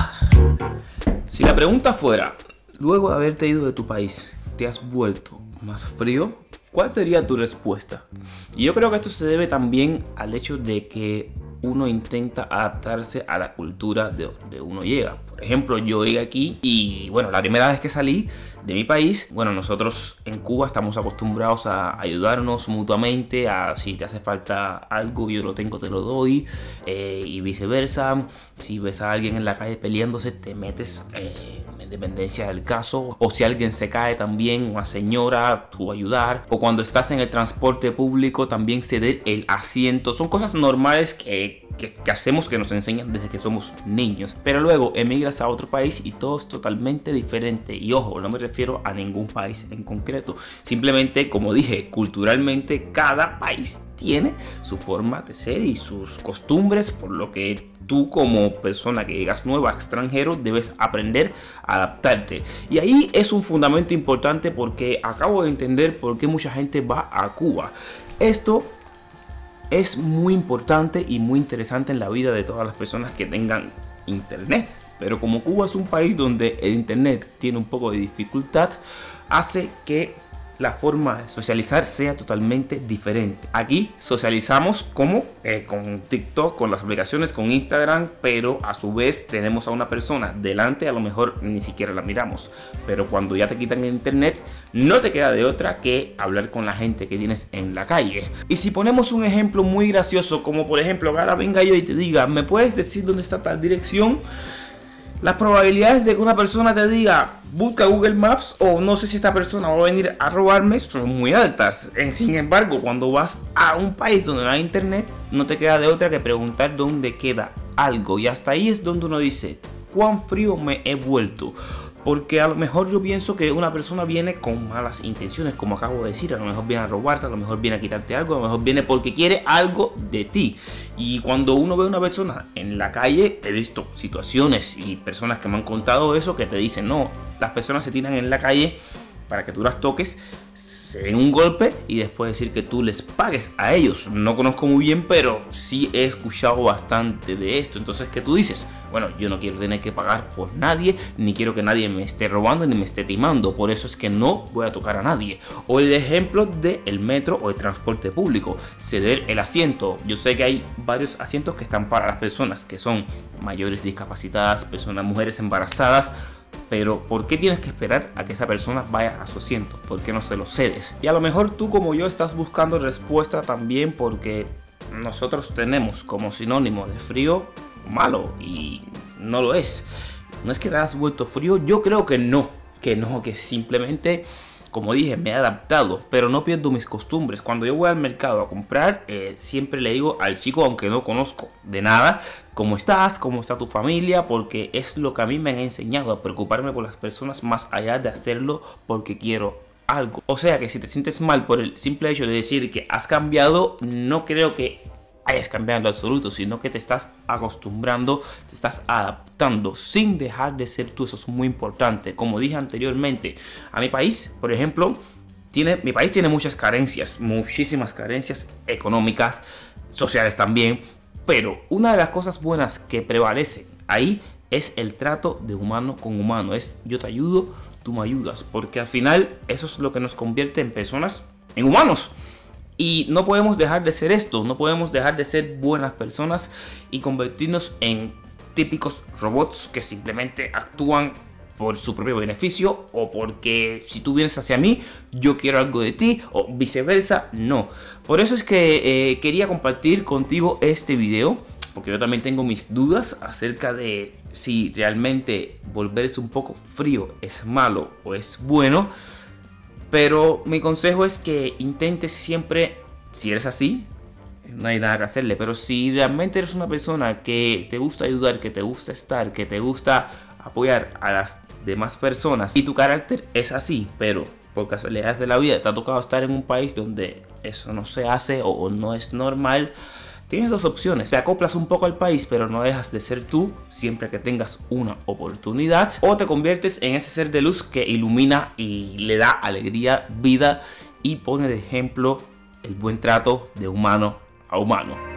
Si la pregunta fuera, luego de haberte ido de tu país, ¿te has vuelto más frío? ¿Cuál sería tu respuesta? Y yo creo que esto se debe también al hecho de que uno intenta adaptarse a la cultura de donde uno llega. Por ejemplo, yo llegué aquí y bueno, la primera vez que salí de mi país, bueno, nosotros en Cuba estamos acostumbrados a ayudarnos mutuamente, a si te hace falta algo, yo lo tengo, te lo doy, eh, y viceversa. Si ves a alguien en la calle peleándose, te metes eh, en dependencia del caso, o si alguien se cae también, una señora, tú ayudar, o cuando estás en el transporte público también ceder el asiento. Son cosas normales que que, hacemos que nos enseñan desde que somos niños. Pero luego emigras a otro país y todo es totalmente diferente. Y ojo, no me refiero a ningún país en concreto. Simplemente, como dije, culturalmente cada país tiene su forma de ser y sus costumbres, por lo que tú como persona que llegas nueva, extranjero, debes aprender a adaptarte. Y ahí es un fundamento importante porque acabo de entender por qué mucha gente va a Cuba. Esto es muy importante y muy interesante en la vida de todas las personas que tengan internet. Pero como Cuba es un país donde el internet tiene un poco de dificultad, hace que la forma de socializar sea totalmente diferente. Aquí socializamos como eh, con TikTok, con las aplicaciones, con Instagram, pero a su vez tenemos a una persona delante, a lo mejor ni siquiera la miramos. Pero cuando ya te quitan el internet, no te queda de otra que hablar con la gente que tienes en la calle. Y si ponemos un ejemplo muy gracioso, como por ejemplo, ahora venga yo y te diga, ¿me puedes decir dónde está tal dirección? las probabilidades de que una persona te diga busca Google Maps o no sé si esta persona va a venir a robarme son muy altas. Eh, sin embargo, cuando vas a un país donde no hay internet, no te queda de otra que preguntar dónde queda algo. Y hasta ahí es donde uno dice, ¿cuán frío me he vuelto? Porque a lo mejor yo pienso que una persona viene con malas intenciones, como acabo de decir. A lo mejor viene a robarte, a lo mejor viene a quitarte algo, a lo mejor viene porque quiere algo de ti. Y cuando uno ve a una persona en la calle, he visto situaciones y personas que me han contado eso que te dicen, no, las personas se tiran en la calle para que tú las toques se den un golpe y después decir que tú les pagues a ellos. No conozco muy bien, pero sí he escuchado bastante de esto. Entonces, ¿qué tú dices? Bueno, yo no quiero tener que pagar por nadie, ni quiero que nadie me esté robando ni me esté timando. Por eso es que no voy a tocar a nadie. O el ejemplo del el metro o el transporte público, ceder el asiento. Yo sé que hay varios asientos que están para las personas que son mayores discapacitadas, personas, mujeres embarazadas pero ¿por qué tienes que esperar a que esa persona vaya a su asiento? ¿Por qué no se lo cedes? Y a lo mejor tú como yo estás buscando respuesta también porque nosotros tenemos como sinónimo de frío malo y no lo es. No es que te has vuelto frío, yo creo que no, que no, que simplemente como dije, me he adaptado, pero no pierdo mis costumbres. Cuando yo voy al mercado a comprar, eh, siempre le digo al chico, aunque no conozco de nada, cómo estás, cómo está tu familia, porque es lo que a mí me han enseñado a preocuparme por las personas más allá de hacerlo porque quiero algo. O sea que si te sientes mal por el simple hecho de decir que has cambiado, no creo que hayas cambiado lo absoluto, sino que te estás acostumbrando, te estás adaptando sin dejar de ser tú. Eso es muy importante. Como dije anteriormente, a mi país, por ejemplo, tiene, mi país tiene muchas carencias, muchísimas carencias económicas, sociales también. Pero una de las cosas buenas que prevalece ahí es el trato de humano con humano. Es yo te ayudo, tú me ayudas. Porque al final eso es lo que nos convierte en personas, en humanos. Y no podemos dejar de ser esto, no podemos dejar de ser buenas personas y convertirnos en típicos robots que simplemente actúan por su propio beneficio o porque si tú vienes hacia mí yo quiero algo de ti o viceversa, no. Por eso es que eh, quería compartir contigo este video porque yo también tengo mis dudas acerca de si realmente volverse un poco frío es malo o es bueno. Pero mi consejo es que intentes siempre, si eres así, no hay nada que hacerle, pero si realmente eres una persona que te gusta ayudar, que te gusta estar, que te gusta apoyar a las demás personas y tu carácter es así, pero por casualidades de la vida te ha tocado estar en un país donde eso no se hace o no es normal, Tienes dos opciones, te acoplas un poco al país pero no dejas de ser tú siempre que tengas una oportunidad o te conviertes en ese ser de luz que ilumina y le da alegría, vida y pone de ejemplo el buen trato de humano a humano.